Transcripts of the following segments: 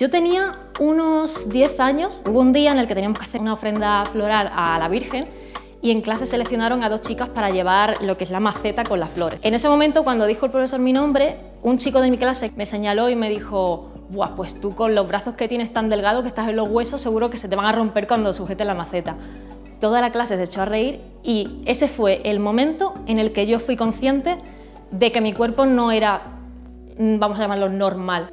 Yo tenía unos 10 años, hubo un día en el que teníamos que hacer una ofrenda floral a la Virgen y en clase seleccionaron a dos chicas para llevar lo que es la maceta con las flores. En ese momento, cuando dijo el profesor mi nombre, un chico de mi clase me señaló y me dijo, Buah, pues tú con los brazos que tienes tan delgados que estás en los huesos, seguro que se te van a romper cuando sujetes la maceta. Toda la clase se echó a reír y ese fue el momento en el que yo fui consciente de que mi cuerpo no era, mm, vamos a llamarlo, normal.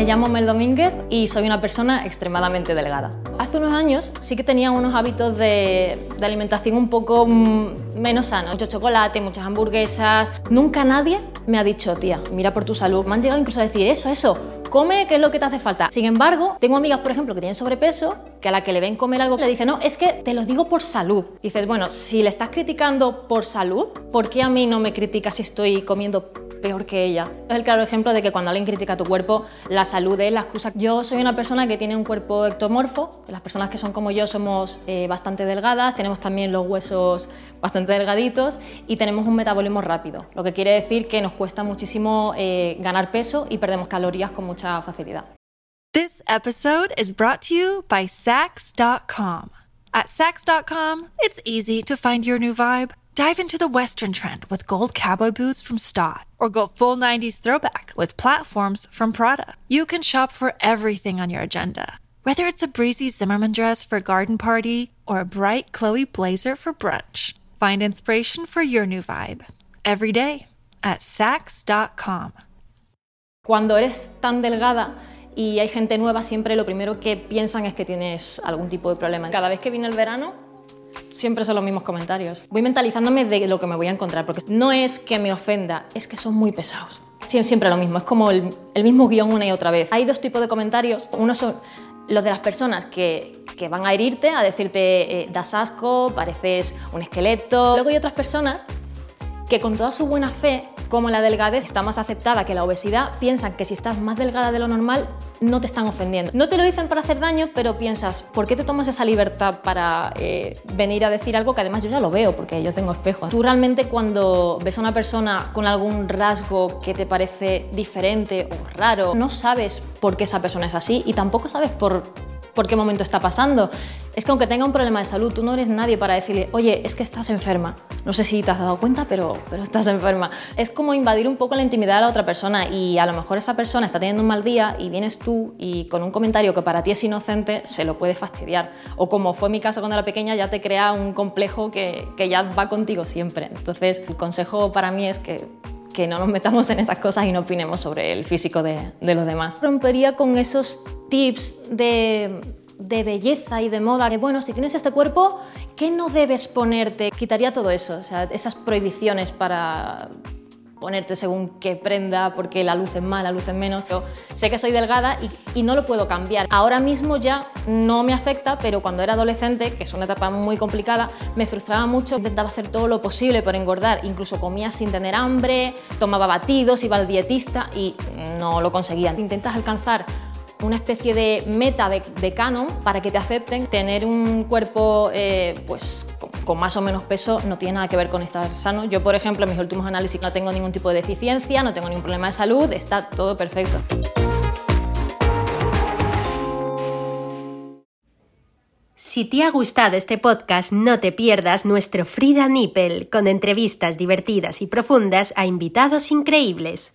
Me llamo Mel Domínguez y soy una persona extremadamente delgada. Hace unos años sí que tenía unos hábitos de, alimentación un poco mm, menos sanos. Mucho chocolate, muchas hamburguesas. Nunca nadie me ha dicho, tía, mira por tu salud. Me han llegado incluso a decir eso, eso, come, ¿qué es lo que te hace falta? Sin embargo, tengo amigas, por ejemplo, que tienen sobrepeso, que a la que le ven comer algo le dicen, no, es que te lo digo por salud. dices, bueno, si le estás criticando por salud, ¿por qué a mí no me criticas si estoy comiendo peor que ella. Es el claro ejemplo de que cuando alguien critica tu cuerpo, la salud es la excusa. Yo soy una persona que tiene un cuerpo ectomorfo, las personas que son como yo somos eh, bastante delgadas, tenemos también los huesos bastante delgaditos y tenemos un metabolismo rápido, lo que quiere decir que nos cuesta muchísimo eh, ganar peso y perdemos calorías con mucha facilidad. This episode is brought to you by Sax.com. At Sax.com, it's easy to find your new vibe. Dive into the Western trend with gold cowboy boots from Stott, or go full 90s throwback with platforms from Prada. You can shop for everything on your agenda, whether it's a breezy Zimmerman dress for a garden party or a bright Chloe blazer for brunch. Find inspiration for your new vibe every day at Sax.com. Cuando eres tan delgada, y hay gente nueva, siempre lo primero que piensan es que tienes algún tipo de problema. Cada vez que viene el verano, siempre son los mismos comentarios. Voy mentalizándome de lo que me voy a encontrar, porque no es que me ofenda, es que son muy pesados. Siempre lo mismo, es como el, mismo guion una y otra vez. Hay dos tipos de comentarios. Uno son los de las personas que, van a herirte, a decirte, eh, das asco, pareces un esqueleto. Luego hay otras personas que con toda su buena fe, como la delgadez está más aceptada que la obesidad, piensan que si estás más delgada de lo normal, no te están ofendiendo. No te lo dicen para hacer daño, pero piensas, ¿por qué te tomas esa libertad para eh, venir a decir algo que además yo ya lo veo, porque yo tengo espejos? Tú realmente cuando ves a una persona con algún rasgo que te parece diferente o raro, no sabes por qué esa persona es así y tampoco sabes por por qué momento está pasando. Es que aunque tenga un problema de salud, tú no eres nadie para decirle, oye, es que estás enferma. No sé si te has dado cuenta, pero, pero estás enferma. Es como invadir un poco la intimidad de la otra persona y a lo mejor esa persona está teniendo un mal día y vienes tú y con un comentario que para ti es inocente se lo puede fastidiar. O como fue mi caso cuando era pequeña, ya te crea un complejo que, que ya va contigo siempre. Entonces, el consejo para mí es que que no nos metamos en esas cosas y no opinemos sobre el físico de, los demás. Rompería con esos tips de, de, belleza y de moda, que bueno, si tienes este cuerpo, ¿qué no debes ponerte? Quitaría todo eso, o sea, esas prohibiciones para, ponerte según qué prenda, porque la luz es más, la luz es menos. Yo sé que soy delgada y, no lo puedo cambiar. Ahora mismo ya no me afecta, pero cuando era adolescente, que es una etapa muy complicada, me frustraba mucho. Intentaba hacer todo lo posible por engordar, incluso comía sin tener hambre, tomaba batidos, iba al dietista y no lo conseguía. Intentas alcanzar una especie de meta de, canon para que te acepten. Tener un cuerpo eh, pues, con, más o menos peso no tiene nada que ver con estar sano. Yo, por ejemplo, en mis últimos análisis no tengo ningún tipo de deficiencia, no tengo ningún problema de salud, está todo perfecto. Si te ha gustado este podcast, no te pierdas nuestro Frida Nippel con entrevistas divertidas y profundas a invitados increíbles.